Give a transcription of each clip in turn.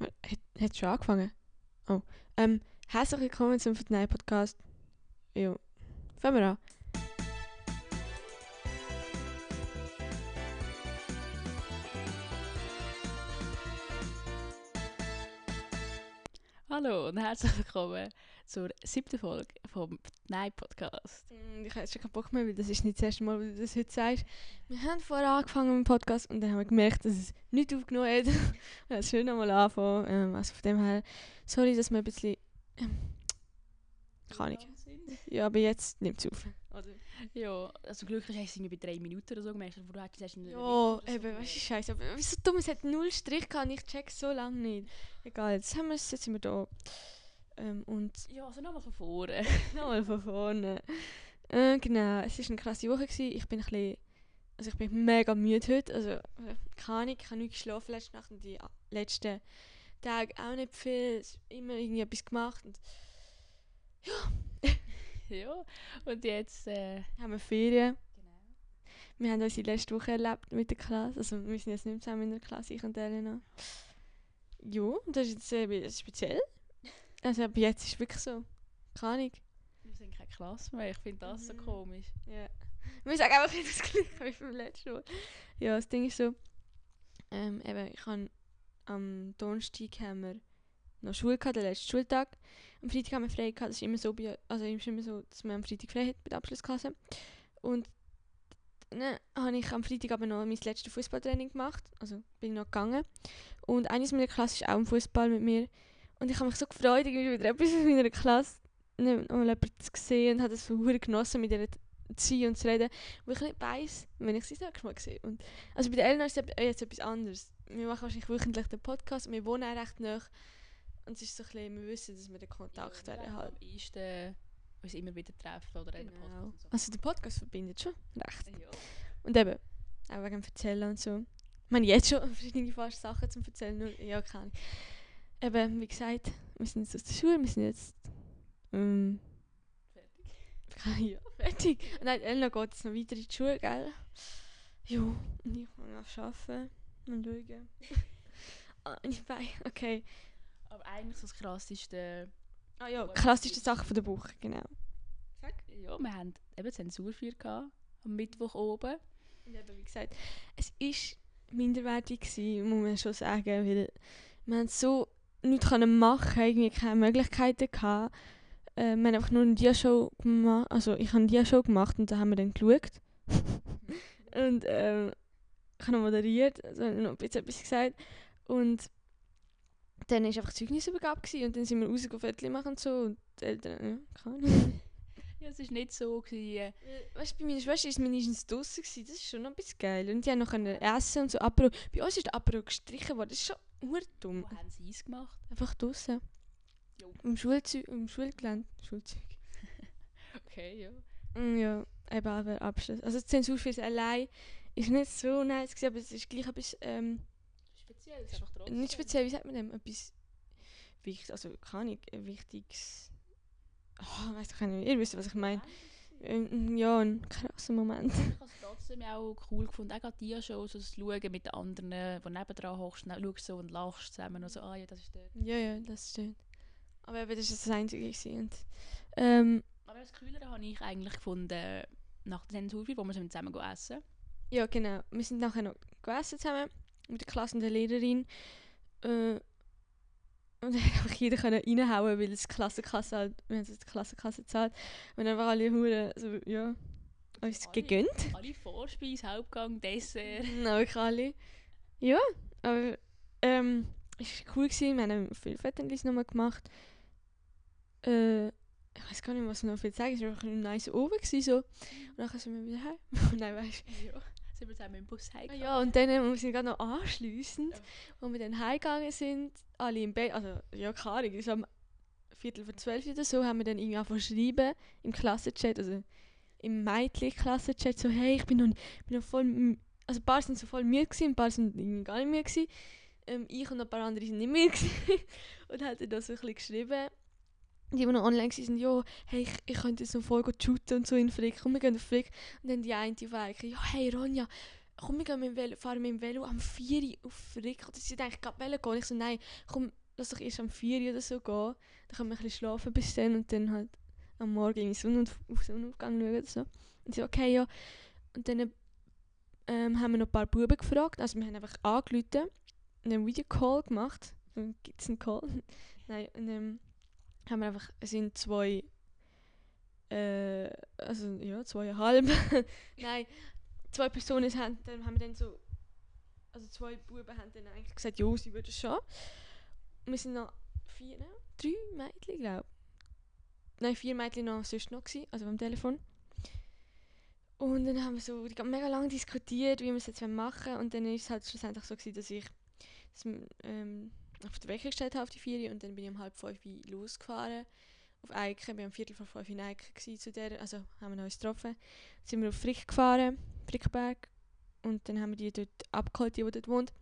Hat, schon angefangen? Oh. Ähm, herzlich willkommen zum Fortnite Podcast. Jo. Fangen wir an. Hallo und herzlich willkommen zur siebten Folge vom Nein Podcast. Mm, Ich habe jetzt schon keinen Bock mehr, weil das ist nicht das erste Mal, wo du das heute sagst. Wir haben vorher angefangen mit dem Podcast und dann haben wir gemerkt, dass es nicht aufgenommen hat. Ja, es ist schön nochmal anfangen. Ähm, also von dem her, sorry, dass wir ein bisschen... Ähm, keine Ahnung. Ja, aber jetzt nimmt es auf. Oder? Ja, also glücklich hast du irgendwie bei drei Minuten oder so gemerkt, wo du in einer Ja, eben, du, gemerkt. scheiße. Aber wieso dumm, es hat null Strich gehabt, ich check so lange nicht. Egal, jetzt haben wir es, jetzt sind wir da. Ähm, und Ja, also nochmal von vorne. nochmal von vorne. Äh, genau, es war eine krasse Woche. Gewesen. Ich bin ein bisschen, also ich bin mega müde heute. Also, äh, keine Ahnung, ich habe nicht geschlafen letzte Nacht und die letzten Tage auch nicht viel. Es ist immer irgendwie etwas gemacht. Und ja, und jetzt, äh, haben wir Ferien. genau. Wir haben unsere letzte Woche erlebt mit der Klasse. Also wir sind jetzt nicht mehr zusammen in der Klasse, ich und Elena. Ja, das ist jetzt äh, speziell. Also aber jetzt ist es wirklich so. Keine Ahnung. Wir sind keine Klasse mehr, ich finde das so Mhm. komisch. Ja. Wir sagen einfach nicht das gleiche wie beim letzten Mal. Ja, das Ding ist so. Ähm, eben, ich habe am Donnerstag haben wir noch Schule gehabt, den letzten Schultag. Am Freitag haben wir frei gehabt. Das ist immer so, bei, also ist immer so, dass man am Freitag frei hat bei der Abschlussklasse. Und dann habe ich am Freitag aber noch mein letztes Fußballtraining gemacht. Also bin ich noch gegangen. Und eines meiner Klasse ist auch im Fußball mit mir. Und ich habe mich so gefreut, irgendwie wieder etwas aus meiner Klasse nicht mal jemanden zu sehen und habe das verdammt genossen, mit ihr zu sein und zu reden, wo ich nicht weiss, wenn ich sie das Mal sehe. Und also bei der Elena ist es jetzt etwas anderes. Wir machen wahrscheinlich wöchentlich den Podcast und wir wohnen auch recht nah. Und es ist so ein bisschen, wir wissen, dass wir den Kontakt ja, halt. am ehesten uns immer wieder treffen oder in den Genau. Podcast so. Also der Podcast verbindet schon recht. Ja. Und eben, auch wegen dem Erzählen und so. Ich meine, jetzt schon verschiedene fast Sachen zum Erzählen, nur, ja, keine. Eben, wie gesagt, wir sind jetzt aus der Schule, wir sind jetzt, ähm, Fertig. ja, fertig. Und Nein, Elena geht jetzt noch weiter in die Schule, gell? Ja, und ich muss noch arbeiten und schauen. ah, ich weiß, okay. Aber eigentlich so das krasseste, Ah ja, klassische Sache von der Woche, genau. ja, wir haben eben Zensurfeier gehabt, am Mittwoch oben. Und eben, wie gesagt, es war minderwertig, gewesen, muss man schon sagen, weil wir haben so nichts können machen, irgendwie keine Möglichkeiten gehabt. Äh, wir haben einfach nur eine Dia-Show gemacht, also ich habe eine Dia-Show gemacht und da haben wir dann geschaut. und ähm, ich habe noch moderiert, also noch ein bisschen etwas gesagt. Und dann war einfach Zeugnisübergabe gewesen, und dann sind wir rausgegangen, machen und so. Und die Eltern, ja, keine Ahnung. Ja, es war nicht so. Gewesen, äh, Weißt du, bei meiner Schwester war es mindestens gewesen. Das ist schon noch ein bisschen geil. Und die haben noch essen und so. Apero. Bei uns ist der Apero gestrichen worden. Das ist schon hure dumm. wo haben sie es gemacht? Einfach draussen. Jo. Im Schulzeug, im Schulgelände. Schulzeug. Okay, ja. Mm, Ja, eben aber Abschluss. Also die Zensur für allein ist nicht so nice gewesen, aber es ist gleich etwas, ähm, Speziell, es ist einfach trotzdem. nicht speziell, wie sagt man dem? Etwas wichtig, also keine Ahnung, ein wichtiges... Oh, weiss doch nicht, ihr wisst, was ich meine. Ähm, Ja, ein krasser Moment. Ich habe es trotzdem auch cool gefunden, auch gerade die Shows, so das Schauen mit den anderen, die nebendran hochst, dann schaust so und lachst zusammen und so, ah ja, das ist der. Ja, ja, das stimmt. Aber eben, das war das Einzige. Gewesen. Ähm, Aber das Coolere habe ich eigentlich gefunden, nach der Zensurfeier, wo wir zusammen essen. ja, genau. Wir sind nachher noch gegessen zusammen mit der Klasse und der Lehrerin. Äh, und dann einfach jeder können reinhauen, weil es die Klassenkasse halt, wir haben es die Klassenkasse gezahlt. Und dann waren alle Huren, so, ja, uns Alle. gegönnt. Alle Vorspeise, Hauptgang, Dessert. Na, wirklich alle. Ja, aber, ähm, es war cool gewesen. Wir haben viele Fotos nochmal gemacht. Äh, ich weiß gar nicht, was ich noch viel sagen. Es war einfach ein nice gewesen, so. Und dann sind wir wieder heim. Nein, weißt ja. Sind wir zusammen im Bus heimgegangen. Ja, und dann äh, wir sind gerade noch anschliessend, wo wir dann heimgegangen sind, alle im Bett, also ja, keine Ahnung, so am Viertel vor zwölf oder so, haben wir dann irgendwie angefangen schreiben im Klassenchat, also im Mädchen-Klassenchat, so hey, ich bin noch, bin noch voll, also ein paar sind so voll müde gewesen, ein paar sind irgendwie gar nicht müde gewesen. Ähm, ich und ein paar andere sind nicht müde gewesen. und haben dann so ein bisschen geschrieben, die, die noch online waren, ja, hey, ich, ich könnte jetzt noch voll gut shooten und so in Frick, komm, wir gehen auf Frick. Und dann die eine Eike, ja, hey Ronja, komm, wir gehen mit dem Velo, fahren mit dem Velo am 4 Uhr auf Rick. Oder sie denken, gerade Velo gehen. Ich so, nein, komm, lass doch erst am 4 Uhr oder so gehen. Dann können wir ein bisschen schlafen bis dann und dann halt am Morgen in Sonnenauf auf Sonnenaufgang schauen oder so. Und sie so, okay, ja. Und dann ähm, haben wir noch ein paar Buben gefragt. Also wir haben einfach angerufen und einen Videocall gemacht. Gibt es einen Call? Nein, und dann haben wir einfach, es sind zwei, äh, also ja, zweieinhalb. Nein, zwei Personen haben, dann haben wir dann so, also zwei Buben haben dann eigentlich gesagt, ja, sie würden schon. Wir sind noch vier, ne? drei Mädchen, glaube Nein, vier Mädchen noch sonst noch gewesen, also beim Telefon. Und dann haben wir so die- mega lange diskutiert, wie wir es jetzt machen wollen. Und dann ist es halt schlussendlich so gewesen, dass ich das, ähm, auf den Wecker gestellt habe auf die vier und dann bin ich um halb fünf losgefahren auf Eiken. Waren am Viertel vor fünf in Eiken zu der, also haben wir uns getroffen. Dann sind wir auf Frick gefahren, Frickberg. Und dann haben wir die dort abgeholt, die, die dort wohnt.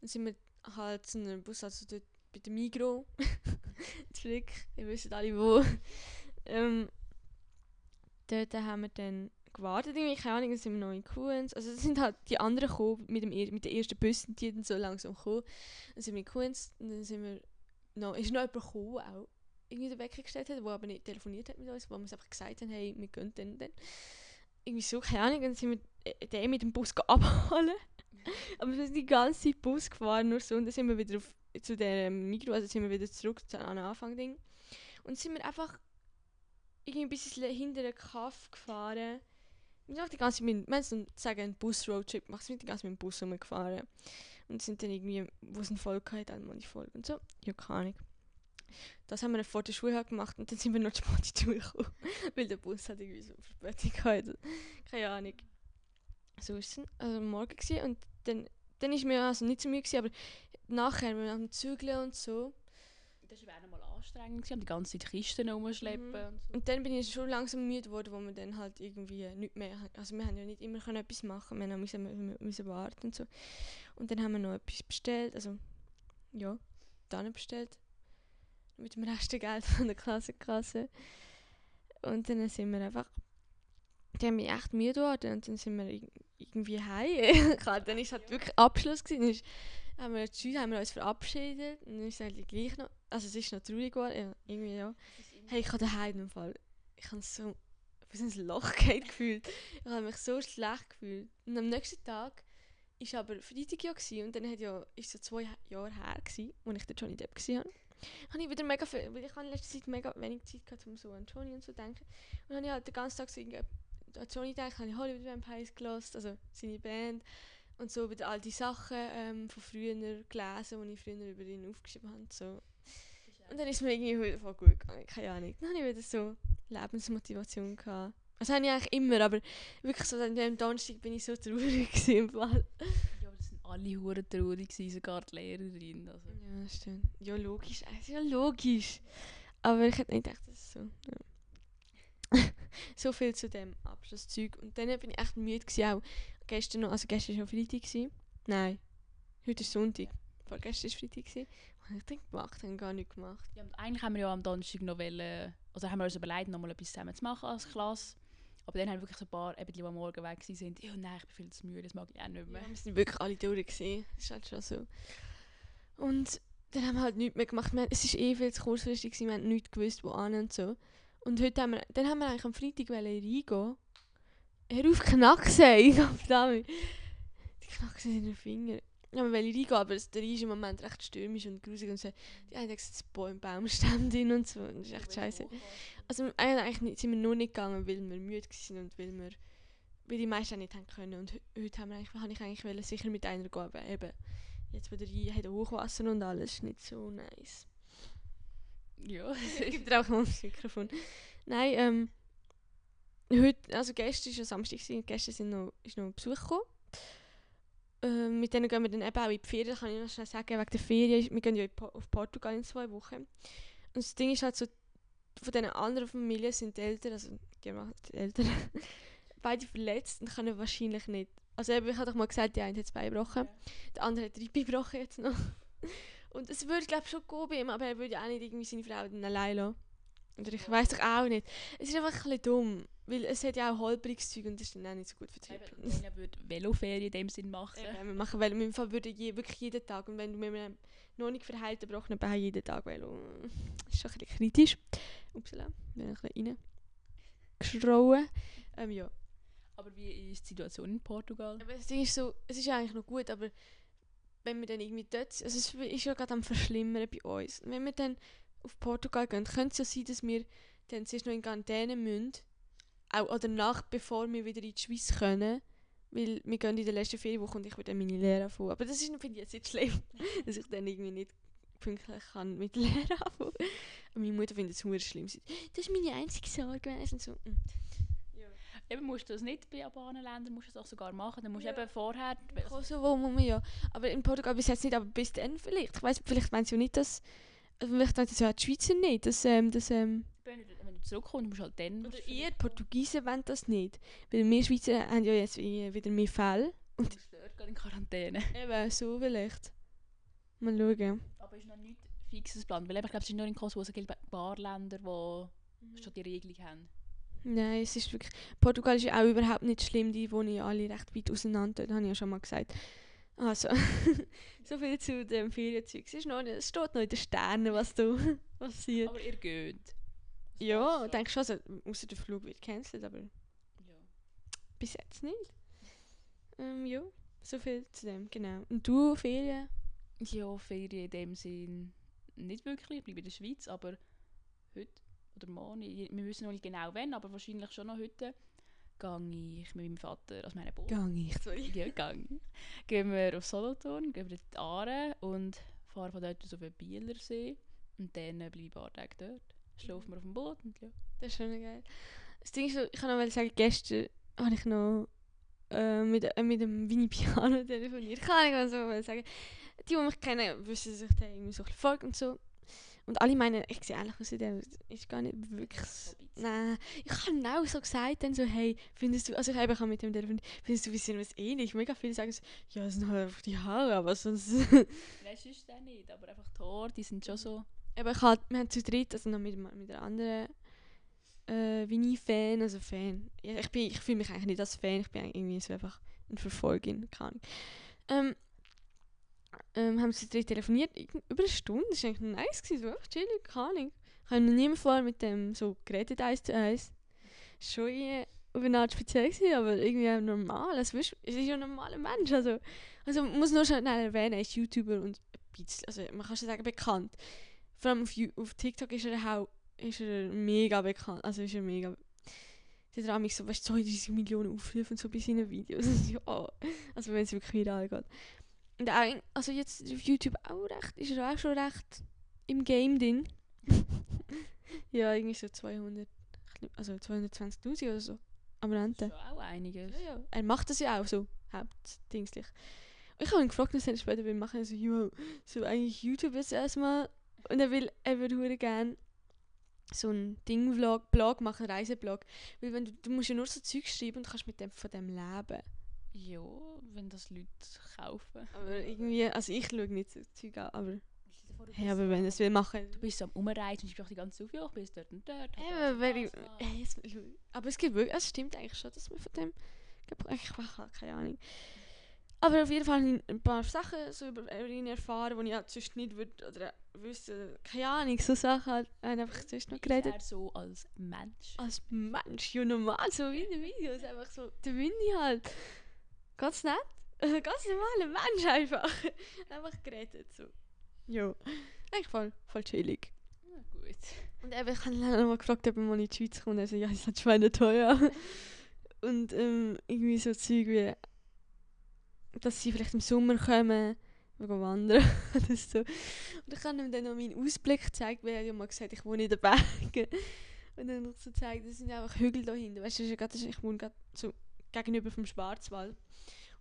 Und sind wir halt zu einem Bus, also dort bei der Migro. Frick, ihr wisst alle wo. ähm, dort haben wir dann gewartet, irgendwie, keine Ahnung, dann sind noch in Kuhns. Also es sind halt die anderen gekommen, mit, dem, mit den ersten Bussen, die dann so langsam gekommen. Dann sind wir in Kuhns und dann sind wir noch, ist noch jemand gekommen, auch irgendwie den Wecker gestellt hat, der aber nicht telefoniert hat mit uns, wo wir einfach gesagt haben, hey, wir gehen dann, dann. Irgendwie so, keine Ahnung, dann sind wir äh, den mit dem Bus abholen. aber wir sind die ganze Zeit Bus gefahren, nur so, und dann sind wir wieder auf, zu der Mikro, also sind wir wieder zurück zu, den Anfang-Ding. Und sind wir einfach irgendwie bisschen hinter den Kaff gefahren. Wir sind die ganze Zeit mit, wir sagen, Bus-Roadtrip gemacht, sind die ganze Zeit mit dem Bus rumgefahren. Und sind dann irgendwie, wo es eine Folge hatte, dann mal die Folge und so. Ja, keine Ahnung. Das haben wir dann vor der Schule halt gemacht und dann sind wir noch zu spät in die Schule gekommen. Weil der Bus hat irgendwie so Verspätung gehabt. Keine Ahnung. So war es dann. Also morgen gewesen. und dann, dann ist mir also nicht so müde gewesen, aber nachher, wir haben Zügeln und so. Das war auch mal anstrengend, gewesen, die ganze Zeit Kisten rumschleppen Mhm. und so. Und dann bin ich schon langsam müde geworden, wo wir dann halt irgendwie nicht mehr, also wir haben ja nicht immer können etwas machen, wir haben müssen, müssen warten und so. Und dann haben wir noch etwas bestellt, also ja, dann bestellt mit dem Restgeld von der Klassenkasse. Und dann sind wir einfach, dann bin ich echt müde geworden und dann sind wir irg- irgendwie heim. Dann ist halt wirklich Abschluss gewesen. Dann ist, haben wir, haben wir uns verabschiedet und dann ist es eigentlich gleich noch, also es ist noch traurig geworden, ja, irgendwie ja. Hey, ich habe daheim im Fall. Ich habe so so ein Loch geht gefühlt. Ich habe mich so schlecht gefühlt. Und am nächsten Tag ist aber Freitag ja gewesen, und dann hat ja ist so zwei Jahre her gsi, wo ich den Johnny Depp gesehen habe. Habe ich wieder mega viel, weil ich habe in letzter Zeit mega wenig Zeit gehabt, um so an Johnny und so zu denken. Und dann habe ich halt den ganzen Tag so an Johnny gedacht, habe ich Hollywood Vampires gelost, also seine Band und so wieder all die Sachen ähm, von früher gelesen, die ich früher über ihn aufgeschrieben habe. So. Und dann ist mir irgendwie wieder voll gut gegangen, keine Ahnung. Dann habe ich wieder so Lebensmotivation gehabt. Das habe ich eigentlich immer, aber wirklich so an dem Donnerstag bin ich so traurig im Fall. Ja, aber das sind alle hure traurig gewesen, sogar die Lehrerin. Also. Ja, das stimmt. Ja, logisch. Ist ja logisch. Aber ich hätte nicht gedacht, dass es so... Ja. so viel zu dem Abschlusszeug. Und dann bin ich echt müde gewesen, auch gestern noch. Also gestern war schon Freitag. Gewesen. Nein, heute ist Sonntag. Vorgestern war Freitag. Gewesen. Was ich denn gemacht? Habe gar nichts gemacht. Ja, und eigentlich haben wir ja am Donnerstag noch wollen, also haben wir uns überlegt, noch mal etwas zusammen zu machen als Klasse. Aber dann haben wirklich so ein paar, eben die, die am Morgen weg waren, ja nein, ich bin viel zu müde, das mag ich auch nicht mehr. Ja, wir sind wirklich alle durch. Gewesen. Das ist halt schon so. Und dann haben wir halt nichts mehr gemacht. Wir, haben- es war eh viel zu kurzfristig. Gewesen. Wir haben nichts gewusst, wo an und so. Und heute haben wir, dann haben wir eigentlich am Freitag reingehen. Hör auf, Knackse! Ich hab damit. Die Knackse in den Finger. Ja, wir wollen reingehen, aber es- der ist im Moment recht stürmisch und grusig und so. Die einen haben gesagt, es Bäume, Baumstämme drin und so. Das ist echt scheiße. Also eigentlich nicht, sind wir nur nicht gegangen, weil wir müde waren und weil wir weil die meisten auch nicht haben können. Und he- heute haben wir eigentlich, habe ich eigentlich wollen, sicher mit einer gehen, aber eben, jetzt wo der Rhein hat Hochwasser und alles, ist nicht so nice. Ja, Ich gebe dir auch mal das Mikrofon. Nein, ähm, heute, also gestern war ja Samstag, gewesen, gestern sind noch, ist noch Besuch gekommen. Ähm, mit denen gehen wir dann eben auch in die Ferien, das kann ich noch schnell sagen, wegen der Ferien, wir gehen ja in Po- auf Portugal in zwei Wochen. Und das Ding ist halt so, von diesen anderen Familien sind die Eltern, also machen- die Eltern, beide verletzt und können wahrscheinlich nicht. Also eben, ich habe doch mal gesagt, die eine hat zwei gebrochen, der andere hat drei gebrochen jetzt noch. Und es würde glaube ich schon gehen bei ihm, aber er würde ja auch nicht irgendwie seine Frau dann allein lassen. Oder ich weiß doch auch nicht. Es ist einfach ein bisschen dumm. Weil es hat ja auch holpriges Zeug und das ist dann auch nicht so gut für die. Eben, dann würde Veloferien in dem Sinn machen. Eben, wir machen Velo. Im Fall würde ich je, wirklich jeden Tag. Und wenn du mit einem noch nicht verheilten gebrochenen Bein jeden Tag Velo, äh, ist schon ein bisschen kritisch. Upsala, bin ich ein bisschen reingeschrauen. Ähm, ja. Aber wie ist die Situation in Portugal? Aber das Ding ist so, es ist ja eigentlich noch gut, aber wenn wir dann irgendwie dort, also es ist ja gerade am Verschlimmern bei uns. Und wenn wir dann auf Portugal gehen, könnte es ja sein, dass wir dann zuerst noch in Quarantäne müssen. Auch, oder nach, bevor wir wieder in die Schweiz können. Weil wir gehen in der letzten Ferienwoche und ich würde dann meine Lehre anfangen. Aber das ist finde ich jetzt nicht schlimm, dass ich dann irgendwie nicht pünktlich kann mit der Lehre anfangen. Und meine Mutter findet es sehr schlimm. Das ist meine einzige Sorge. Und so. mm. Eben musst du das nicht bei albanen Ländern, musst du das auch sogar machen. Dann musst du Ja. eben vorher... Kosovo muss man ja. Aber in Portugal bis jetzt nicht, aber bis dann vielleicht. Ich weiß, vielleicht meinen sie ja nicht, dass. Also vielleicht meinen sie ja die Schweizer nicht. Dass, ähm, dass, ähm, Wenn zurückkommst, musst du halt dann... oder ihr Portugiesen wollen das nicht. Weil wir Schweizer haben ja jetzt wie- wieder mehr Fälle. Und du musst dort in Quarantäne. Eben, so vielleicht. Mal schauen. Aber es ist noch nicht fixes Plan. Weil ich glaube, es ist nur in Kosovo, es gibt ein paar Länder, die schon die Regelung haben. Nein, es ist wirklich. Portugal ist ja auch überhaupt nicht schlimm. Die wohnen ja alle recht weit auseinander. Das habe ich ja schon mal gesagt. Also, so viel zu dem Ferienzeug. Es, ist noch nicht, es steht noch in den Sternen, was da passiert. Aber ihr geht. Ja, passt denke schon. Also, außer der Flug wird cancelled, aber Ja. bis jetzt nicht. Ähm, ja, so viel zu dem, genau. Und du, Ferien? Ja, Ferien in dem Sinn nicht wirklich. Ich bleibe in der Schweiz, aber heute oder morgen, ich- wir wissen noch nicht genau wann, aber wahrscheinlich schon noch heute, gehe ich mit meinem Vater, also meinem Bruder, Gang ich, sorry. ja, gehe ich. Gehen wir auf Solothurn, gehen wir in die Aare und fahren von dort aus auf den Bielersee und dann bleibe ich ein paar Tage dort. Schlafen wir auf dem Boot und ja. Das ist schon geil. Das Ding ist, so, ich kann noch mal sagen, gestern habe ich noch äh, mit, äh, mit dem Vini Piano telefoniert. Kann ich mal so mal sagen. Die, die mich kennen, wissen sich da irgendwie so ein bisschen folgt und so. Und alle meinen, ich sehe eigentlich aus, der ist gar nicht wirklich... Nein, ich habe genau so gesagt, dann so, hey, findest du, also ich habe ich mit dem telefoniert, findest du, wir sind uns ähnlich? Mega viele sagen so, ja, es sind halt einfach die Haare, aber sonst... Nein, sonst auch nicht, aber einfach die Haare, die sind schon so... Aber ich halt, wir haben zu dritt, also noch mit, mit einer anderen äh, Vinny-Fan, also Fan. Ich ich fühle mich eigentlich nicht als Fan, ich bin irgendwie so einfach eine Verfolgerin, keine Ahnung. Ähm, ähm, haben sie dritt telefoniert, über eine Stunde, das war eigentlich nice, gewesen, so einfach chillig, keine Ahnung. Ich habe noch nie vorher mit dem so geredet, eins zu eins. Schon irgendwie auf eine Art speziell gewesen, aber irgendwie normal, also weißt, es ist ja ein normaler Mensch, also, also man muss nur schnell erwähnen, er ist YouTuber und ein bisschen, also man kann schon sagen bekannt. Vor allem auf, auf TikTok ist er auch ist er mega bekannt. Also ist er mega. Der hat mich so, weißt du, 32 Millionen Aufrufe und so bei seinen Videos. ja. Also wenn es wirklich viral geht. Und auch, also jetzt auf YouTube auch recht, ist er auch schon recht im Game drin. ja, irgendwie so 200, also 220.000 oder so. Am Das ist auch einiges. Ja, ja. Er macht das ja auch so, hauptdingslich. Ich habe ihn gefragt, was er später will machen. So, ja, so eigentlich YouTube jetzt erstmal. Und er will, er würde hure gern so ein Ding-Vlog, Blog machen, Reiseblog. Weil wenn du, du musst ja nur so Zeug schreiben und kannst mit dem, von dem leben. Ja, wenn das Leute kaufen. Aber irgendwie, also ich schaue nicht so Zeug an, aber, vor, hey, aber wenn es will machen. Du bist so am Umreisen und sprichst die ganze Zeit auf, ja, ich bin dort und dort. das und wenn ich, hey, es, aber es gibt wirklich, es stimmt eigentlich schon, dass man von dem, ich habe keine Ahnung. Aber auf jeden Fall ein paar Sachen so über ihn erfahren, die ich halt sonst nicht würde, oder wüsste, keine Ahnung, so Sachen halt, haben einfach sonst noch geredet. er so als Mensch? Als Mensch, ja normal, so wie in den Videos, einfach so, der Winnie halt, ganz nett, ganz normaler Mensch einfach, einfach geredet, so. Ja, eigentlich voll, voll chillig. Ja, gut. Und eben, ich habe ihn dann noch mal gefragt, ob er mal in die Schweiz kommt. Er so, ja, ist halt schweineteuer. Und ähm, irgendwie so Zeug wie, dass sie vielleicht im Sommer kommen, wir gehen wandern oder so. Und ich habe ihm dann noch meinen Ausblick gezeigt, weil er ja mal gesagt ich wohne in den Bergen. Und dann noch so gezeigt, das sind einfach Hügel da hinten. Weißt du, ja ich wohne gerade so gegenüber vom Schwarzwald.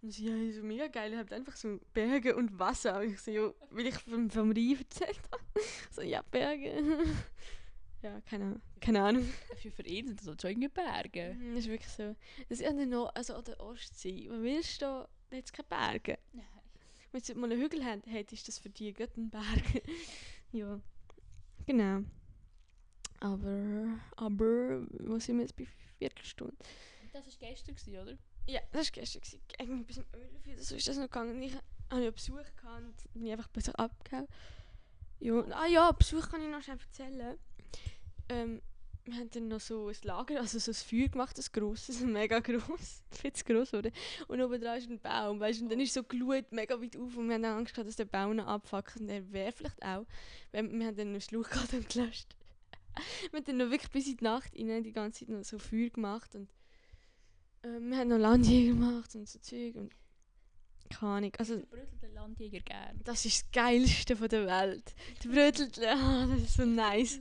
Und sie ja, so mega geil, ihr habt einfach so Berge und Wasser. Und ich so, ja, weil ich vom, vom Rhein erzählt habe. So, ja, Berge. ja, keine, keine Ahnung. Für, für ihn sind das schon irgendwie Berge. Mhm, Das ist wirklich so. Das ist an der, no also an der Ostsee. Willst du da? Da hat es keine Berge. Nein. Wenn du mal einen Hügel hat, ist das für dich gerade ein Berg. ja. Genau. Aber, aber, wo sind wir jetzt bei Viertelstunde. Das war gestern, gewesen, oder? Ja, das war gestern. gewesen. Irgendwie bis um 11 Uhr oder so ist das noch gegangen. Ich hatte ja Besuch gehabt und bin einfach ein bisschen abgehauen. Ja, ah ja, Besuch kann ich noch schnell erzählen. Ähm, wir haben dann noch so ein Lager, also so ein Feuer gemacht, ein grosses, mega gross, viel zu gross wurde. Und oben dran ist ein Baum, weißt du, und dann ist so Glut mega weit auf und wir haben dann Angst gehabt, dass der Baum noch abfuckt und der wäre vielleicht auch. Weil wir haben dann noch Schluch gehabt und gelöscht. wir haben dann noch wirklich bis in die Nacht rein die ganze Zeit noch so Feuer gemacht und ähm, wir haben noch Landjäger gemacht und so Zeug und keine Ahnung, also Ich brötel den Landjäger gern. das ist das Geilste von der Welt. Der Brötelt, ah, das ist so nice.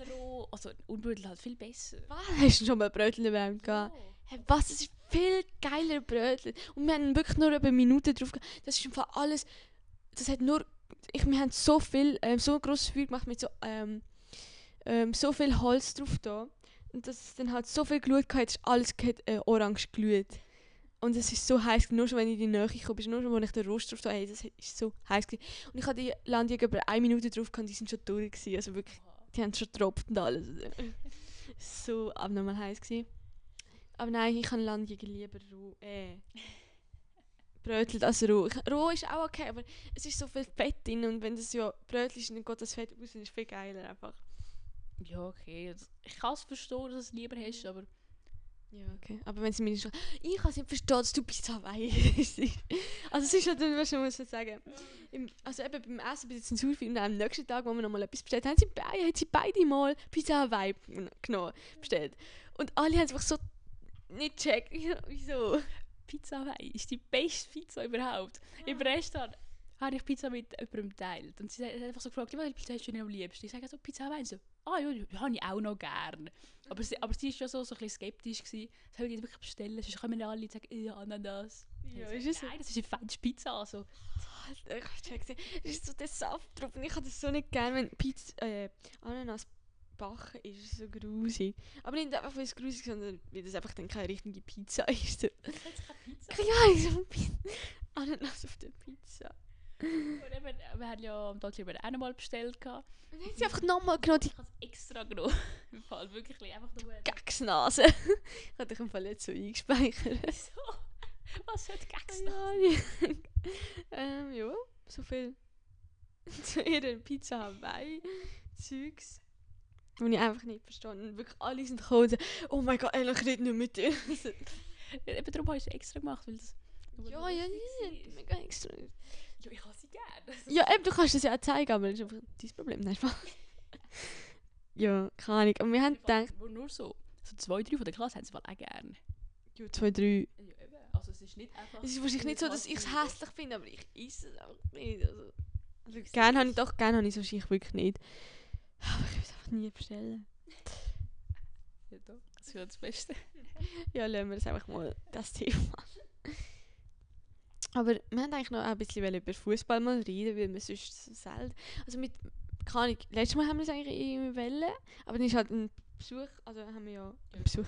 Also Unbrötel halt viel besser. Was? Hast du schon mal Brötchen erwärmt gehabt? Oh. Hey, was? Das ist viel geiler Brötchen. Und wir haben wirklich nur eine Minute drauf gehabt. Das ist einfach alles. Das hat nur. Ich, wir haben so viel, ähm, so ein grosses Feuer gemacht mit so, ähm, ähm, so viel Holz drauf da. Und das ist dann halt so viel Glut gehabt, ist alles äh, orange glüht. Und es ist so heiß, nur schon wenn ich in die Nähe komme, nur schon, wenn ich den Rost drauf da hey, das ist so heiß. Und ich hatte die Landjäger über eine Minute drauf gehabt, die sind schon durch gewesen. Also wirklich. Die haben schon getropft und alles. so abnormal heiß gewesen. Aber nein, ich kann Landjäger lieber roh. Äh. Brötelt als roh. Ich- Roh ist auch okay, aber es ist so viel Fett drin und wenn das ja Brötchen ist, dann geht das Fett raus und ist viel geiler einfach. Ja, okay. Also, Ich kann es verstehen, dass du es lieber hast, aber Ja, okay. Aber wenn sie mir schon. Ich kann es nicht verstehen, dass du bis Hawaii. Also, es ist halt, was man muss sagen. Im, also, eben beim Essen bei der Zensurfilm und am nächsten Tag, wo wir nochmal etwas bestellt haben, sie beide, haben sie beide mal Pizza Hawaii genommen, bestellt. Und alle haben es einfach so nicht gecheckt. Wieso? Pizza Hawaii ist die beste Pizza überhaupt. Im Restaurant habe ich Pizza mit jemandem geteilt. Und sie hat einfach so gefragt, welche Pizza hast du denn am liebsten? Ich sage so, Pizza Hawaii. Und so, ah ja, die habe ich auch noch gern. Aber sie, aber sie ist schon so, so ein bisschen skeptisch gewesen. Das soll ich jetzt wirklich bestellen? Sonst kommen alle und sagen, ja, Ananas. Ja, ist es so? Nein, das ist eine fette Pizza. Also. Ich check's nicht. Es ist so der Saft drauf und ich habe das so nicht gern, wenn Pizza, äh, Ananas backen ist. So grusig. Aber nicht einfach, weil es grusig ist, sondern weil das einfach dann keine richtige Pizza ist. Das ist keine Pizza. Keine Ahnung, so Ananas auf der Pizza. Und eben, wir haben ja am Tag über auch noch mal bestellt. gehabt. Und dann haben sie einfach nochmal genommen, die Ich habe es extra genommen. Im Fall wirklich einfach nur. Gagsnase. ich hatte dich im Fall nicht so eingespeichert. So. Was hat Gags Ja, ja. ähm, ja, so viel zu ihren Pizza Hawaii Zeugs. Und ich einfach nicht verstanden. Wirklich alle sind gekommen und oh mein Gott, ehrlich, ich rede nicht mit dir. Eben darum habe ich es extra gemacht, weil das. ja, ja, ja, mega extra. Ja, ich habe sie gerne. Ja, eben, du kannst das ja auch zeigen, aber das ist einfach dein Problem. Nein, Spaß. ja, keine Ahnung. Und wir haben gedacht, Wo nur so. So zwei, drei von der Klasse haben sie auch gerne. ja, zwei, drei. Ja, eben. Also es ist nicht einfach. Es ist wahrscheinlich nicht so, dass ich es hässlich finde, aber ich esse es einfach nicht. Also, also gerne habe ich doch, gerne habe ich es wahrscheinlich wirklich nicht. Aber ich will es einfach nie bestellen. Ja, doch. Das ist ja das Beste. Ja, lassen wir das einfach mal, das Thema. Aber wir haben eigentlich noch ein bisschen über Fußball mal reden, weil wir sonst so selten. Also mit, keine Ahnung, letztes Mal haben wir es eigentlich irgendwie wollen, aber dann ist halt ein Besuch, also haben wir ja einen Besuch,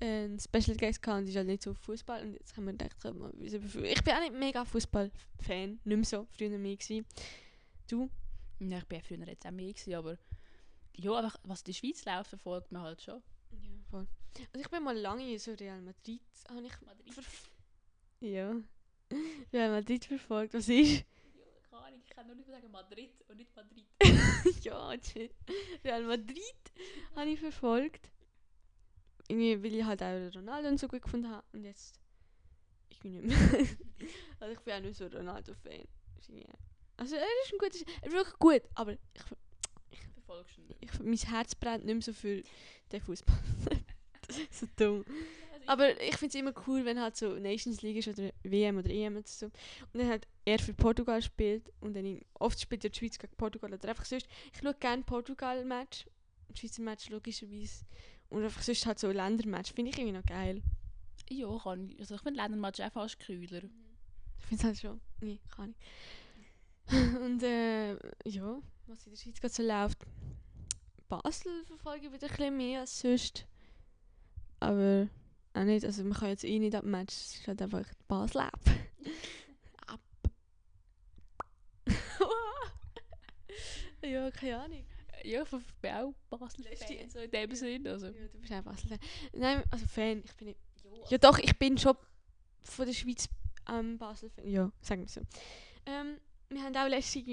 äh, einen Special Guest gehabt und ist halt nicht so Fußball und jetzt haben wir gedacht, ich bin auch nicht mega Fußball-Fan, nicht mehr so, früher mehr gewesen. Du? Ja, ich bin ja früher jetzt auch mehr gewesen, aber. Ja, einfach, was in der Schweiz läuft, verfolgt man halt schon. Ja, voll. Also ich bin mal lange in so Real Madrid, habe ich Madrid. verf- ja, Madrid verfolgt, was ist? Keine Ahnung, ich kann nur nicht sagen Madrid und nicht Madrid. ja, shit. Real Madrid habe ich verfolgt. Irgendwie, weil ich halt auch Ronaldo und so gut gefunden habe. Und jetzt irgendwie nicht mehr. also ich bin auch nicht so Ronaldo-Fan. Also er ist ein guter, er ist wirklich gut, aber ich, Verfolgst du nicht. ich, mein Herz brennt nicht mehr so für den Fußball. so dumm. Aber ich finde es immer cool, wenn halt so Nations League ist oder WM oder EM oder so. Und dann halt er für Portugal spielt und dann in- oft spielt ja die Schweiz gegen Portugal oder einfach sonst. Ich schaue gerne Portugal-Match, Schweizer Match logischerweise. Und einfach sonst halt so Ländermatch, finde ich irgendwie noch geil. Ja, kann ich. Also ich finde Ländermatch auch fast kühler. Ich finde es halt schon, nee, kann ich. und äh, ja, was in der Schweiz gerade so läuft. Basel verfolge ich wieder ein bisschen mehr als sonst. Aber auch nicht, also man kann jetzt eh nicht ab dem Match, es ist halt einfach Basel ab. ab. ja, keine Ahnung. Ja, ich bin auch Basel-Fan, so in dem Sinn. Also. Ja, du bist auch Basel-Fan. Nein, also Fan, ich bin nicht... Ja doch, ich bin schon von der Schweiz ähm, Basel-Fan. Ja, sagen wir so. Ähm, wir haben auch letztens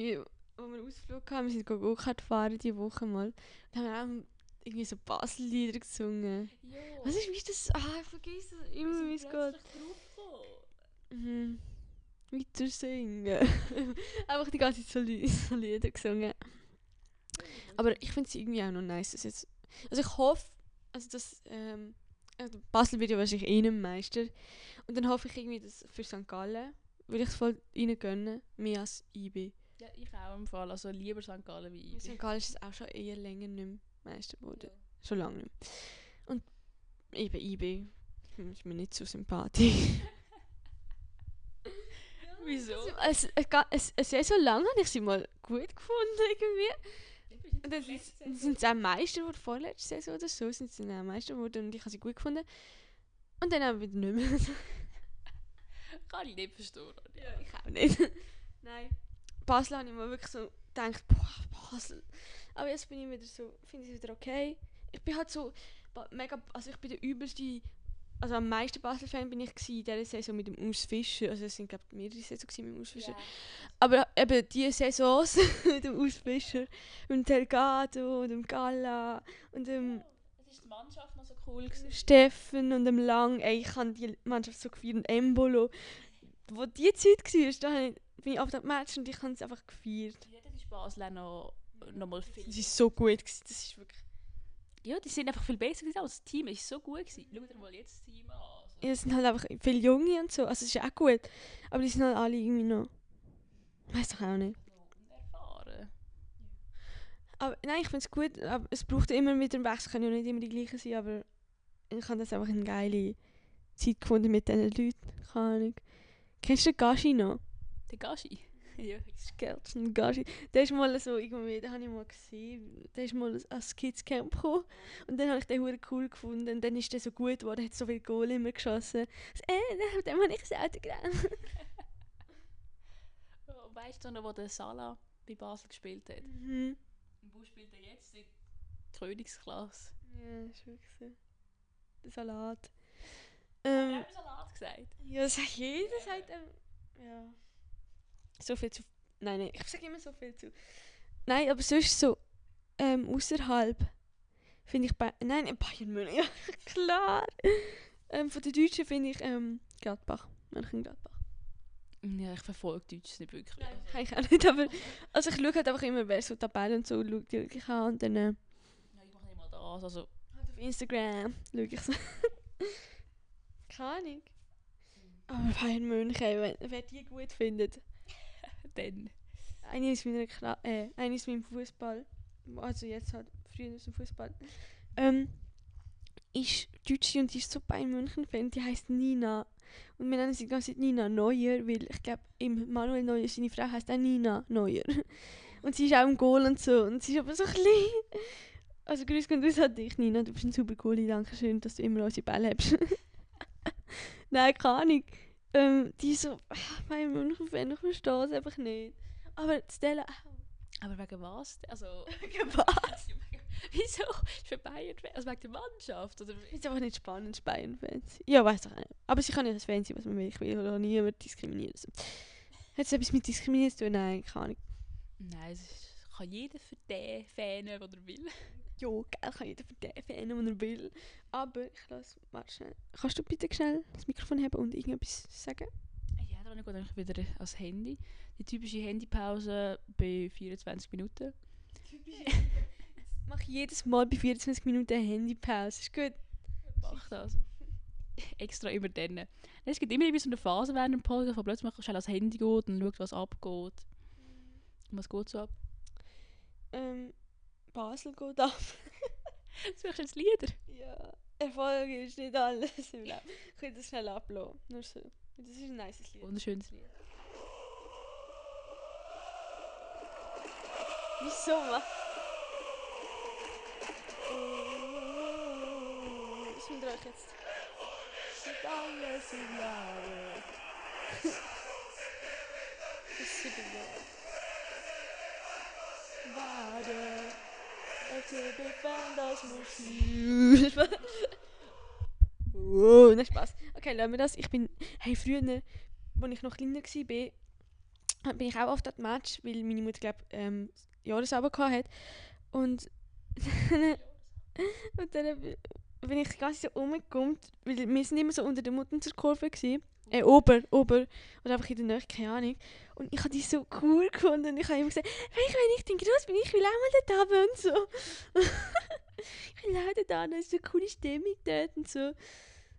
wo wir einen Ausflug hatten, wir sind Go-Kart fahren diese Woche mal. Da haben auch irgendwie so Basel-Lieder gesungen. Ja. Was ist, wie ist das? Ah, ich vergesse das immer, wie es geht. Mhm. Weiter singen. Einfach die ganze Zeit so, Li- so Lieder gesungen. Aber ich finde es irgendwie auch noch nice. Dass jetzt, also ich hoffe, also das ähm, also Basel wird ja wahrscheinlich eh nicht Meister. Und dann hoffe ich irgendwie, dass für St. Gallen würde ich es voll ihnen gönnen, mehr als IB. Ja, ich auch im Fall. Also lieber St. Gallen wie IB. St. Gallen ist es auch schon eher länger nicht mehr Meister geworden. Schon lange nicht mehr. Und eben IB hm, ist mir nicht so sympathisch. Wieso? Es, es, es, es ist so lange habe ich sie mal gut gefunden irgendwie. Und dann sind- sind sie auch Meister geworden, vorletzte Saison oder so, sind sie dann auch Meister geworden und ich habe sie gut gefunden. Und dann auch wieder nicht mehr. Kann ich nicht verstehen. ja, ich auch nicht. Nein. Basel habe ich mir wirklich so gedacht, boah, Basel. Aber jetzt bin ich wieder so, finde ich es wieder okay. Ich bin halt so mega, also ich bin der übelste, also am meisten Basel-Fan bin ich in dieser Saison mit dem Urs Fischer. Also es sind glaube ich mehrere Saisons gewesen mit dem Urs Fischer. Aber eben die Saisons mit dem Urs Fischer, mit dem Delgado und dem Gala und dem Es ist die Mannschaft noch so cool gewesen. Steffen und dem Lang. Ey, ich habe die Mannschaft so gefeiert und Embolo. Wo die Zeit war, da bin ich auf dem Match und ich habe es einfach gefeiert. Ja, das ist Basel auch noch, noch mal viel. Das ist so gut. Gewesen. Das ist wirklich... Ja, die sind einfach viel besser gewesen. als Das Team ist so gut gewesen. Schau dir mal jetzt das Team an. Also. Ja, es sind halt einfach viele Junge und so. Also es ist auch gut. Aber die sind halt alle irgendwie noch... Weiß doch auch nicht. Unerfahren. Aber nein, ich finde es gut. Aber es braucht immer wieder einen Wechsel. Es können ja nicht immer die gleichen sein, aber ich habe das einfach eine geile Zeit gefunden mit diesen Leuten. Keine Ahnung. Kennst du den Gashi noch? Der Gashi. ja. Skelton Gashi. Der ist mal so irgendwie, den habe ich mal gesehen. Der ist mal als Kids-Camp gekommen. Und dann habe ich den hure cool gefunden. Und dann ist der so gut geworden, hat so viele Goal immer geschossen. So, äh, dem habe ich das Autogramm. Und Weißt du noch, wo der Salah bei Basel gespielt hat? Mhm. Und wo spielt er jetzt? In Königsklasse. Ja, ist wirklich so. Der Salat. Ähm, Ähm, er hat Salat gesagt. ja, das sagt jeder, sagt ähm, ja. So viel zu. Nein, nein, ich sage immer so viel zu. Nein, aber sonst so ähm, außerhalb finde ich bei. Nein, in Bayern München, ja, klar. Ähm, von den Deutschen finde ich ähm, Gladbach. Mönchengladbach. Ja, ich verfolge Deutsch nicht wirklich. Nein, kann ich auch nicht, aber. Also ich schaue halt einfach immer, wer so Tabellen und so schaut, die wirklich an und dann. Äh, Ja, ich mache nicht mal das. Also, halt auf Instagram schaue ich so. Keine Ahnung. Aber Bayern München, wenn, wer die gut findet. Dann. Eine ist meiner Kla äh, eine ist meinem Fußball, also jetzt halt früher aus dem Fußball. Ähm, ist Deutsche und ist so Bayern München Fan, die heißt Nina und wir nennen sie die ganze Nina Neuer, weil ich glaube im Manuel Neuer seine Frau heißt auch Nina Neuer und sie ist auch im Goal und so und sie ist aber so klein. Also grüß Gott aus an dich Nina, du bist ein super Goalie, danke schön, dass du immer unsere Bälle hast. Nein, keine Ahnung. Ähm, die ist so Bayern München Fan, ich verstehe es einfach nicht. Aber Stella auch. Aber wegen was? Also, Was? wieso? Ist für Bayern Also wegen der Mannschaft? Oder? Finde einfach nicht spannend, Bayern-Fans. Ja, weiß doch nicht. Aber sie kann ja das Fan sein, was man will. Ich will oder niemand diskriminieren. Also. Hat es etwas mit Diskriminieren zu tun? Nein, keine Ahnung. Nein, es ist, kann jeder für den fanen, was er will. Jo, geil, kann jeder für den Fan, wenn er will. Aber ich lasse, warte schnell. Kannst du bitte schnell das Mikrofon haben und irgendetwas sagen? Ja, dann geht eigentlich wieder ans Handy. Die typische Handypause bei 24 Minuten. Mach jedes Mal bei 24 Minuten eine Handypause. Ist gut. Mach das. Extra immer dann. Es gibt immer irgendwie so eine Phase während dem Podcast, wo plötzlich mal schnell ans Handy geht und schaut, was abgeht. Und was geht so ab? Ähm, Basel geht ab. Suchst du jetzt Lieder? Ja. Erfolg ist nicht alles im Leben. Ich will das schnell ablassen. Nur so. Das ist ein nice Lied. Wunderschönes Lied. Wieso, ma? Ich will euch jetzt. Mit alles im Leben. Das ist super gut. Warte. To defend us most. wow, nein, Spaß. Okay, lassen wir das. Ich bin, hey, früher, als ich noch kleiner war, bin ich auch oft an Match, weil meine Mutter, glaube ich, ähm, Jahresabend hatte. Und und dann bin ich ganz so umgekommen, weil wir sind immer so unter der Mutterkurve gewesen. Äh, ober, ober. Oder einfach in der Nähe, keine Ahnung. Und ich habe die so cool gefunden. Und ich habe immer gesagt, wenn ich, wenn ich den groß bin, ich will auch mal dort haben und so. ich will auch dort haben, es ist so eine coole Stimmung dort und so.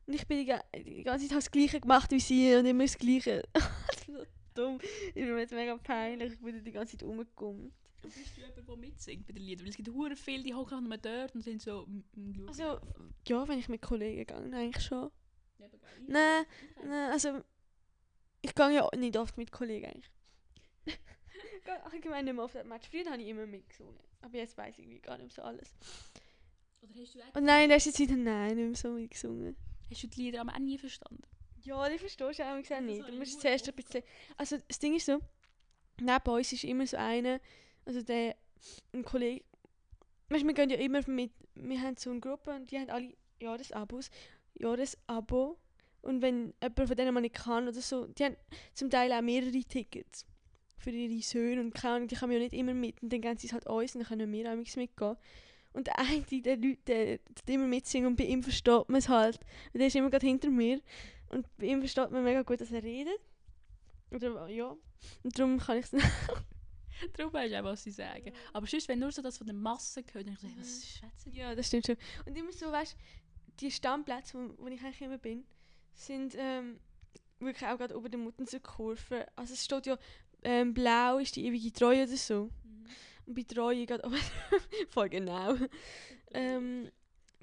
Und ich bin die, ga- die ganze Zeit das Gleiche gemacht wie sie und immer das Gleiche. das ist so dumm. Ich bin mir jetzt mega peinlich. Ich bin die ganze Zeit umgekommen. Und bist du jemand, der mitsingt bei den Liedern? Weil es gibt hure viele, die hocken nur dort und sind so... Also, ja, wenn ich mit Kollegen gehe, eigentlich schon. Ja. Nein, Nein, also ich gehe ja nicht oft mit Kollegen eigentlich. Allgemein nicht mehr oft an Match. Früher habe ich immer mitgesungen. Aber jetzt weiß ich gar nicht so alles. Oder hast du, Und nein, in letzter Zeit nein, nicht mehr so mitgesungen. hast du die Lieder aber auch nie verstanden? Ja, die verstehst du auch gesagt nicht. Du musst zuerst ein bisschen... Also das Ding ist so, neben uns ist immer so einer, also der, ein Kollege... Weißt wir gehen ja immer mit... Wir haben so eine Gruppe und die haben alle Jahresabos. Jahresabo. Und wenn jemand von denen mal nicht kann oder so, die haben zum Teil auch mehrere Tickets für ihre Söhne und keine Ahnung, die kommen ja nicht immer mit und dann geben sie es halt uns und dann können wir auch mitgehen. Und der eine, der Leute, der tut immer mitsingen und bei ihm versteht man es halt. Und der ist immer gerade hinter mir. Und bei ihm versteht man mega gut, dass er redet. Oder ja. Und darum kann ich es nicht. Darum weißt du auch, was sie sagen. Aber sonst, wenn nur so das von der Masse gehört, dann ich so, hey, was schätzen die? Ja, das stimmt schon. Und immer so, weißt du, die Stammplätze, wo, wo ich eigentlich immer bin, sind ähm, wirklich auch gerade ober der Muttenser-Kurve. Also es steht ja, ähm, blau ist die ewige Treue oder so. Und bei Treue geht oben voll genau. ähm,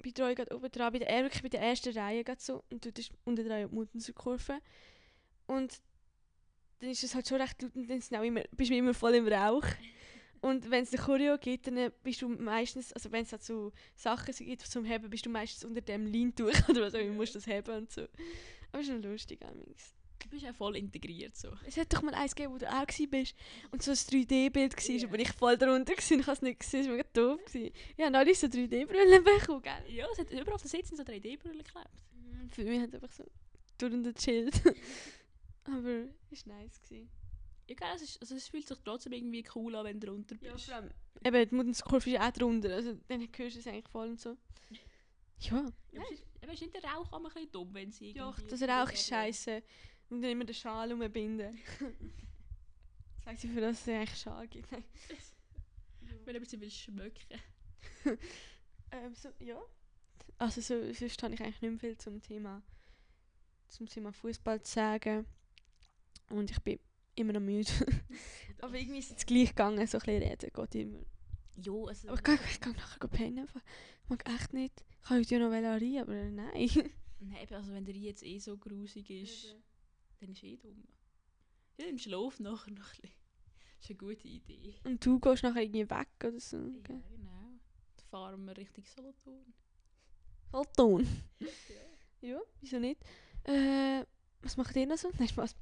bei Treue geht oben dran, bei der, wirklich bei der ersten Reihe geht so. Und dort ist unter der die Muttenser-Kurve. Und dann ist es halt schon recht laut und dann sind auch immer, bist du immer voll im Rauch. Und wenn es eine Choreo gibt, dann bist du meistens, also wenn es halt so Sachen gibt zum Heben, bist du meistens unter dem Leintuch oder was auch immer, musst das heben und so. Aber es ist schon lustig, amigs. Du bist auch voll integriert so. Es hat doch mal eins gegeben, wo du auch bist und so ein 3D-Bild war, Ja. aber ich voll darunter war. Ich habe es nicht gesehen, es war mega doof. Ja, und alle so 3D-Brillen bekommen, gell? Ja, es hat überall auf der Sitzen so 3D-Brille geklebt. Für mich hat es einfach so drunter gechillt. aber es war nice. Gewesen. Ja, geil, es, ist, also es fühlt sich trotzdem irgendwie cool an, wenn du drunter Ja, bist. vor allem, eben, die Mutterkurve ist auch drunter, also dann hörst du es eigentlich voll und so. Ja, Ja, ist, aber ist nicht der Rauch immer ein bisschen dumm, wenn sie ja irgendwie... das Rauch ist scheiße. Und dann immer den Schal umbinden. Sagt sie, für das es eigentlich Schal gibt. Nein. Wenn aber sie will schmecken. Ähm, so, ja. Also so, sonst habe ich eigentlich nicht mehr viel zum Thema, zum Thema Fußball zu sagen. Und ich bin immer noch müde. Aber irgendwie ist es gleich gegangen, so ein bisschen reden geht immer. Ja, also... Aber ich ich gehe nachher pennen. Ich mag echt nicht. Ich kann heute ja noch rein, aber nein. Nein, also wenn der jetzt eh so grusig ist, dann ist eh dumm. Ja, im Schlaf nachher noch ein bisschen. Das ist eine gute Idee. Und du gehst nachher irgendwie weg oder so. Ja, Okay. genau. Dann fahren wir Richtung Solothurn. Solothurn. Ja, wieso nicht? Äh, was macht ihr noch so? Nein, Spaß.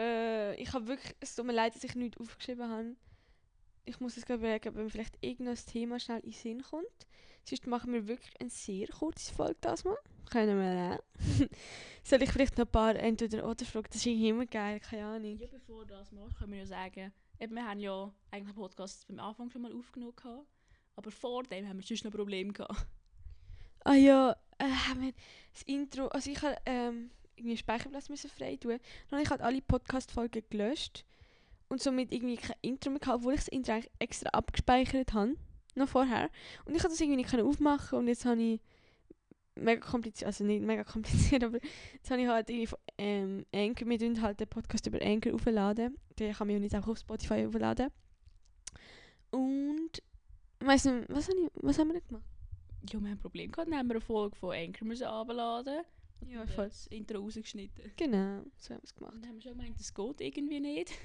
Äh, ich habe wirklich, es tut mir leid, dass ich nichts aufgeschrieben habe. Ich muss es gerade überlegen, mir vielleicht irgendein Thema schnell in den Sinn kommt. Sonst machen wir wirklich eine sehr kurze Folge das mal. Können wir auch. Soll ich vielleicht noch ein paar Entweder-Oder-Fragen? Das ist irgendwie immer geil, keine Ahnung. Ja, bevor du das machst, können wir ja sagen, eben, wir haben ja eigentlich den Podcast beim Anfang schon mal aufgenommen gehabt, aber vor dem haben wir sonst noch Probleme gehabt. Ah ja, äh, haben wir das Intro, also ich habe ähm, irgendwie Speicherplatz müssen frei tun. Dann habe ich halt alle Podcast-Folgen gelöscht und somit irgendwie kein Intro mehr gehabt, obwohl ich das Intro eigentlich extra abgespeichert habe, noch vorher. Und ich konnte das irgendwie nicht aufmachen und jetzt habe ich mega kompliziert, also nicht mega kompliziert, aber jetzt habe ich halt irgendwie von ähm, Anchor, wir tun halt den Podcast über Anchor aufladen. Den kann man ja nicht einfach auf Spotify aufladen. Und, weiss nicht, was, habe ich, was haben wir denn gemacht? Ja, wir haben ein Problem gehabt, dann haben wir eine Folge von Anchor müssen runterladen. Ja, und voll. das Intro rausgeschnitten. Genau, so haben wir es gemacht. Und haben wir schon gemeint, das geht irgendwie nicht.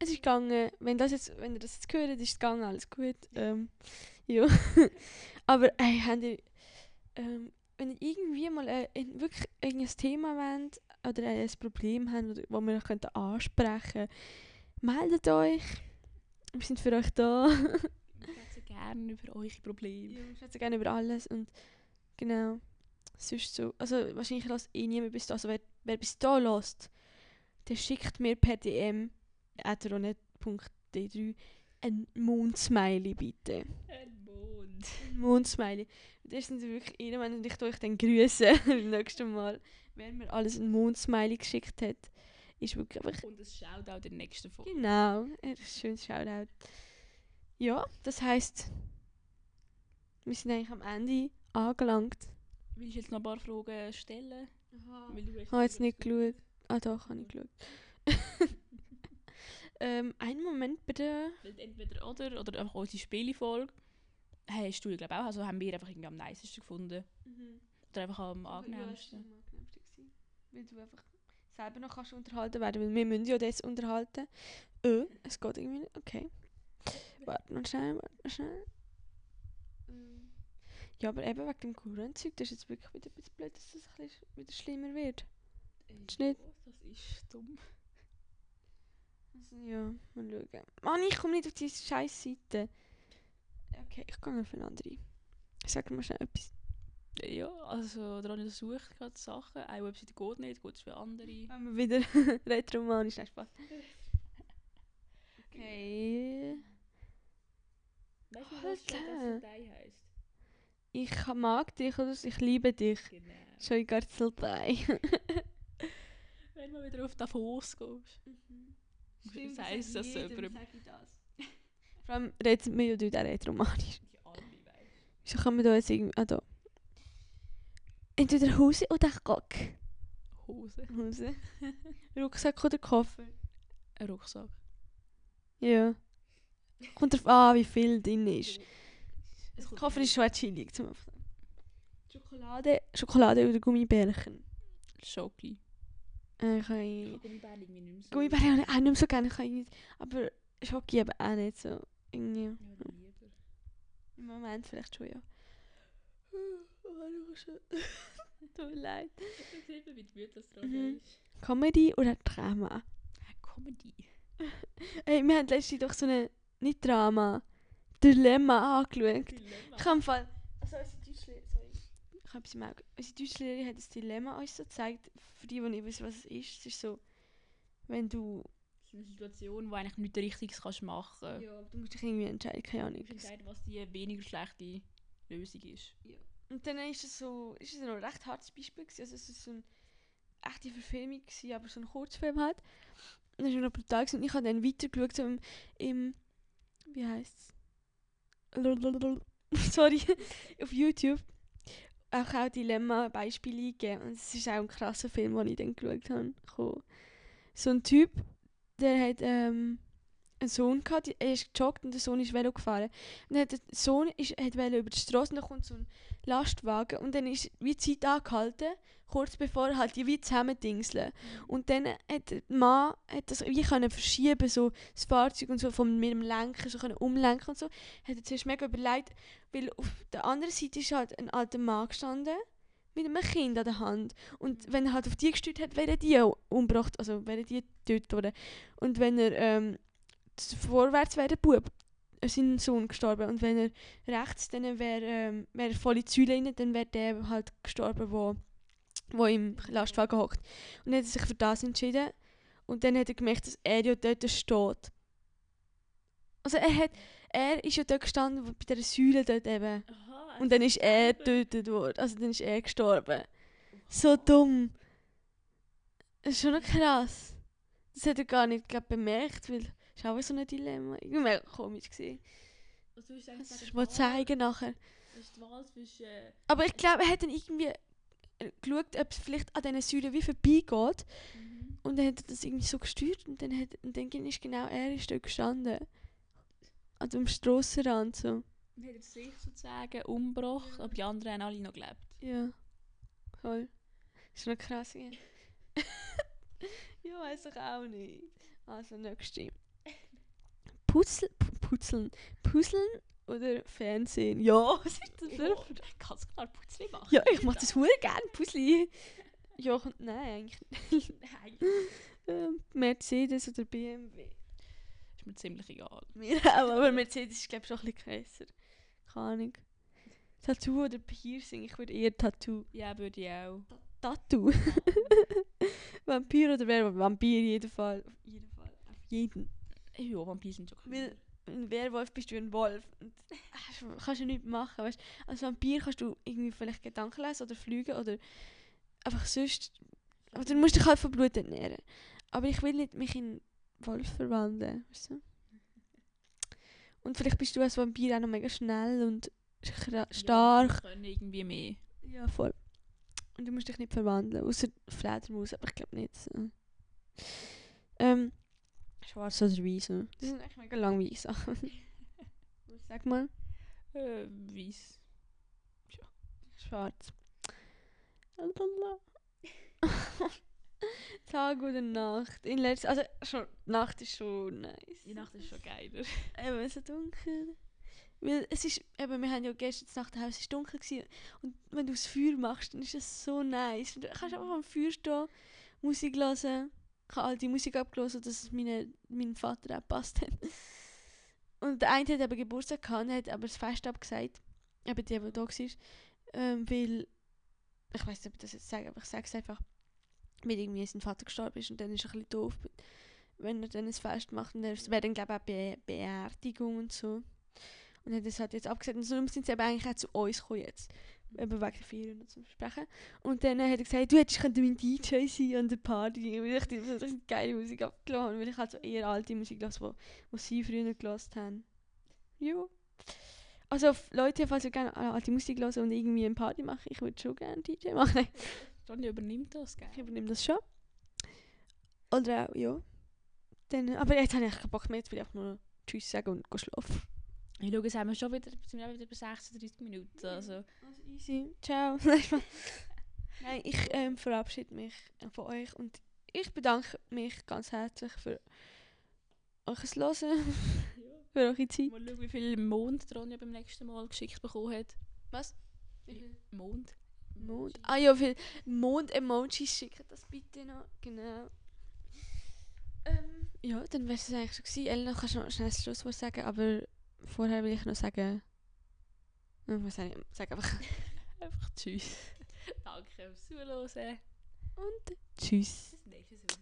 Es ist gegangen, wenn, das jetzt, wenn ihr das jetzt hört, ist es gegangen, alles gut. Ähm, ja. Aber ey, habt ihr, ähm, wenn ihr irgendwie mal äh, wirklich irgendein Thema wollt oder ein Problem habt, wo wir könnten ansprechen meldet euch. Wir sind für euch da. gerne über eure Probleme. Ja, wir schätzen gerne über alles und genau. Sonst so, also wahrscheinlich lässt eh niemand bis da. Also wer, wer bis da lässt, der schickt mir per DM ateronet.d3 ein Mondsmiley bitte. Ein Mond. Ein Mondsmiley. Das sind wirklich irgendwann und ich tue euch dann grüßen beim nächsten Mal. Wer mir alles ein Mondsmiley geschickt hat, ist wirklich einfach Und es schaut auch der nächsten Folge. Genau, ein schönes Shoutout. Ja, das heisst, wir sind eigentlich am Ende angelangt. Willst du jetzt noch ein paar Fragen stellen? Weil du Ich habe jetzt nicht geschaut. Ah doch, habe ich geschaut. ähm, einen Moment bitte. Entweder oder, oder einfach unsere Spielefolge. Hast du, glaube auch, also haben wir einfach irgendwie am nicesten gefunden. Oder einfach am angenehmsten. Weil du einfach selber noch kannst unterhalten werden, weil wir müssen ja das unterhalten. Äh, es geht irgendwie nicht. Okay. Warte noch schnell, warte noch schnell. Ja, aber eben wegen dem Kurenzeug, das ist jetzt wirklich wieder ein bisschen blöd, dass es ein bisschen wieder schlimmer wird. Ist nicht- Das ist dumm. Also, ja, mal schauen. Mann, ich komme nicht auf diese scheiß Seite. Okay, ich gehe auf eine andere. Sag mir schnell etwas. Ja, also Ronny sucht gerade Sachen. Eine Webseite geht nicht, geht es für andere. Wenn wir wieder retromanisch, nein, Spaß. Okay. Weißt du, was das das. Datei heisst? Ich mag dich oder ich liebe dich. Genau. Schon in Garzeltei. Wenn du wieder auf Davos gehst. Stimmt, Das heisst das jemandem. Vor allem redet wir ja dort auch retromanisch. Die alle, weißt Wieso kann man da jetzt irgendwie... Ah, da. Entweder Hose oder Rock. Hose. Hose. Rucksack oder Koffer. Ein Rucksack. Ja. Kommt drauf an, wie viel drin ist. Es kommt Koffer ist schon chillig zum Anfang. Schokolade, Schokolade oder Gummibärchen. Schoki. Äh, ich Ich habe Gummibärchen irgendwie nicht mehr so. Gummibärchen habe ich auch nicht mehr so gerne. Ich kann aber Schoki eben auch nicht so. Irgendwie. Ja, lieber. Im Moment vielleicht schon, ja. Tut mir leid. Sieht man, wie gemütlich das Mhm. ist. Comedy oder Drama? Comedy. Hey, wir haben letztens doch so eine, nicht Drama, Dilemma angeschaut. Dilemma. Ich habe im Fall, also unsere Deutschlehrerin, sorry, ich habe etwas im Auge. Unsere Deutschlehrerin hat das Dilemma uns so gezeigt, für die, die nicht wissen, was es ist. Es ist so, wenn du, Das ist eine Situation, wo eigentlich nichts Richtiges kannst machen ja, du musst dich irgendwie entscheiden, keine Ahnung. entscheiden, was die weniger schlechte Lösung ist. Und dann ist es so, ist es noch ein recht hartes Beispiel gewesen. Also es ist so eine echte Verfilmung gewesen, aber so ein Kurzfilm halt. Und das war noch brutal und ich habe dann weitergeschaut so im, im wie heisst es? Sorry, auf YouTube. Auch auch Dilemma-Beispiele eingegeben. Und es ist auch ein krasser Film, den ich dann geschaut habe. So ein Typ, der hat ähm, einen Sohn gehabt, er ist gejoggt und der Sohn ist Velo gefahren. Und dann hat der Sohn ist, hat wollte über die Straße und dann kommt so ein Lastwagen und dann ist wie die Zeit angehalten, kurz bevor halt die wie zusammendingseln. Und dann hat der Mann hat das wie können verschieben, so das Fahrzeug und so von mit dem Lenken, so können umlenken und so. Hat er zuerst mega überlegt, weil auf der anderen Seite ist halt ein alter Mann gestanden mit einem Kind an der Hand. Und wenn er halt auf die gesteuert hat, wäre die auch umgebracht, also wäre die getötet worden. Und wenn er ähm, vorwärts wäre der Bub, äh, sein Sohn gestorben. Und wenn er rechts, dann wäre ähm, wär er voll in die Säule rein, dann wäre der halt gestorben, wo, wo im Lastwagen hockt. Und dann hat er sich für das entschieden. Und dann hat er gemerkt, dass er ja dort steht. Also er hat, er ist ja dort gestanden, bei dieser Säule dort eben. Aha, Und dann ist er getötet worden. Also dann ist er gestorben. So dumm. Das ist schon noch krass. Das hat er gar nicht glaub, bemerkt, weil das ist auch so ein Dilemma. Irgendwie mega komisch gesehen. Was du sagen, Das ist mal zeigen nachher. Das ist die Wahl zwischen... äh, Aber ich glaube, er hat dann irgendwie äh, geschaut, ob es vielleicht an diesen Säulen wie vorbeigeht. Mhm. Und dann hat er das irgendwie so gesteuert und dann, hat, und dann ist genau er ist dort gestanden. An dem Strassenrand so. Man hat jetzt sich sozusagen umgebracht, aber die anderen haben alle noch gelebt. Ja. Voll. Ist noch krass, gell? ja, weiß ich auch nicht. Also, nächste. Puzzle, Pu- Puzzeln. Puzzeln oder Fernsehen? Ja, was ist das für... Oh, ganz klar Putzli machen. Ja, ich mach das hure gerne, Puzzle. Ja, nein, eigentlich Nein. ähm, Mercedes oder BMW. Ist mir ziemlich egal. Mir auch, aber Mercedes ist glaube ich schon ein bisschen krasser. keine Ahnung. Tattoo oder Piercing? Ich würde eher Tattoo. Ja, würde ich auch. Tattoo? Vampir oder Werwolf? Vampir, jeden Fall. Auf jeden Fall. Auf jeden. Ja, Vampire sind schon cool. Weil ein Werwolf bist du ein Wolf. Und hast- kannst du nichts machen. Weißt? Als Vampir kannst du irgendwie vielleicht Gedanken lesen oder fliegen oder einfach sonst. Aber du musst dich halt von Blut ernähren. Aber ich will nicht mich in Wolf verwandeln. Weißt du? Und vielleicht bist du als Vampir auch noch mega schnell und stark. Ja, können irgendwie mehr. Ja, voll. Und du musst dich nicht verwandeln, außer Fledermaus, aber ich glaube nicht. So. Ähm, schwarz oder weiß. so. Das sind eigentlich mega langweilige Sachen. Sag mal. Äh, weiss. Schwarz. Lalala. Tag oder Nacht. In letz also schon, Nacht ist schon nice. Die Nacht ist schon geiler. Eben so dunkel. Weil es ist, eben, wir haben ja gestern Nacht Haus, es war dunkel gewesen. und wenn du das Feuer machst, dann ist es so nice. Du kannst einfach am Feuer stehen, Musik hören. Ich habe all die Musik abgelesen, dass es meine, meinem Vater auch gepasst hat. Und der eine hat eben Geburtstag gehabt, hat aber das Fest abgesagt. Eben die, die da war. Ähm, weil, ich weiß nicht, ob ich das jetzt sage, aber ich sage es einfach, weil irgendwie sein Vater gestorben ist und dann ist es ein bisschen doof, wenn er dann ein Fest macht. Und es wäre dann, glaube ich, auch Be Beerdigung und so. Und hat das halt jetzt abgesagt. Und so sind sie eben eigentlich auch zu uns gekommen jetzt. Eben wegen der Ferien und zum Sprechen. Und dann hat er gesagt, du hättest mein DJ sein an der Party. Weil ich die so richtig geile Musik abgelassen habe. Weil ich halt so eher alte Musik gelassen, wo, wo sie früher gelassen haben. Ja. Also Leute, falls ihr gerne alte Musik hören und irgendwie eine Party machen, ich würde schon gerne DJ machen. Johnny übernimmt das, gell? ich übernehme das schon. Oder auch, ja. Dann, aber jetzt habe ich keinen Bock mehr, jetzt will ich einfach nur Tschüss sagen und schlafen. Ich schaue, jetzt haben wir schon wieder, sind wir wieder bei 36 Minuten. Also, Also easy. Ciao. Nein, ich ähm, verabschiede mich von euch und ich bedanke mich ganz herzlich für euch Hören, für eure Zeit. mal schauen, wie viel Mond Ronja beim nächsten Mal geschickt bekommen hat. Was? Mond? Mond. Ah ja, viel Mond-Emojis schicken das bitte noch. Genau. Ähm, ja, dann wäre es eigentlich schon gewesen. Elena, kannst du noch schnell das Schlusswort sagen, aber vorher will ich noch sagen... Ich weiß nicht, sag einfach... Einfach tschüss. Danke fürs Zuhören. Und tschüss. Bis nächsten Sonntag.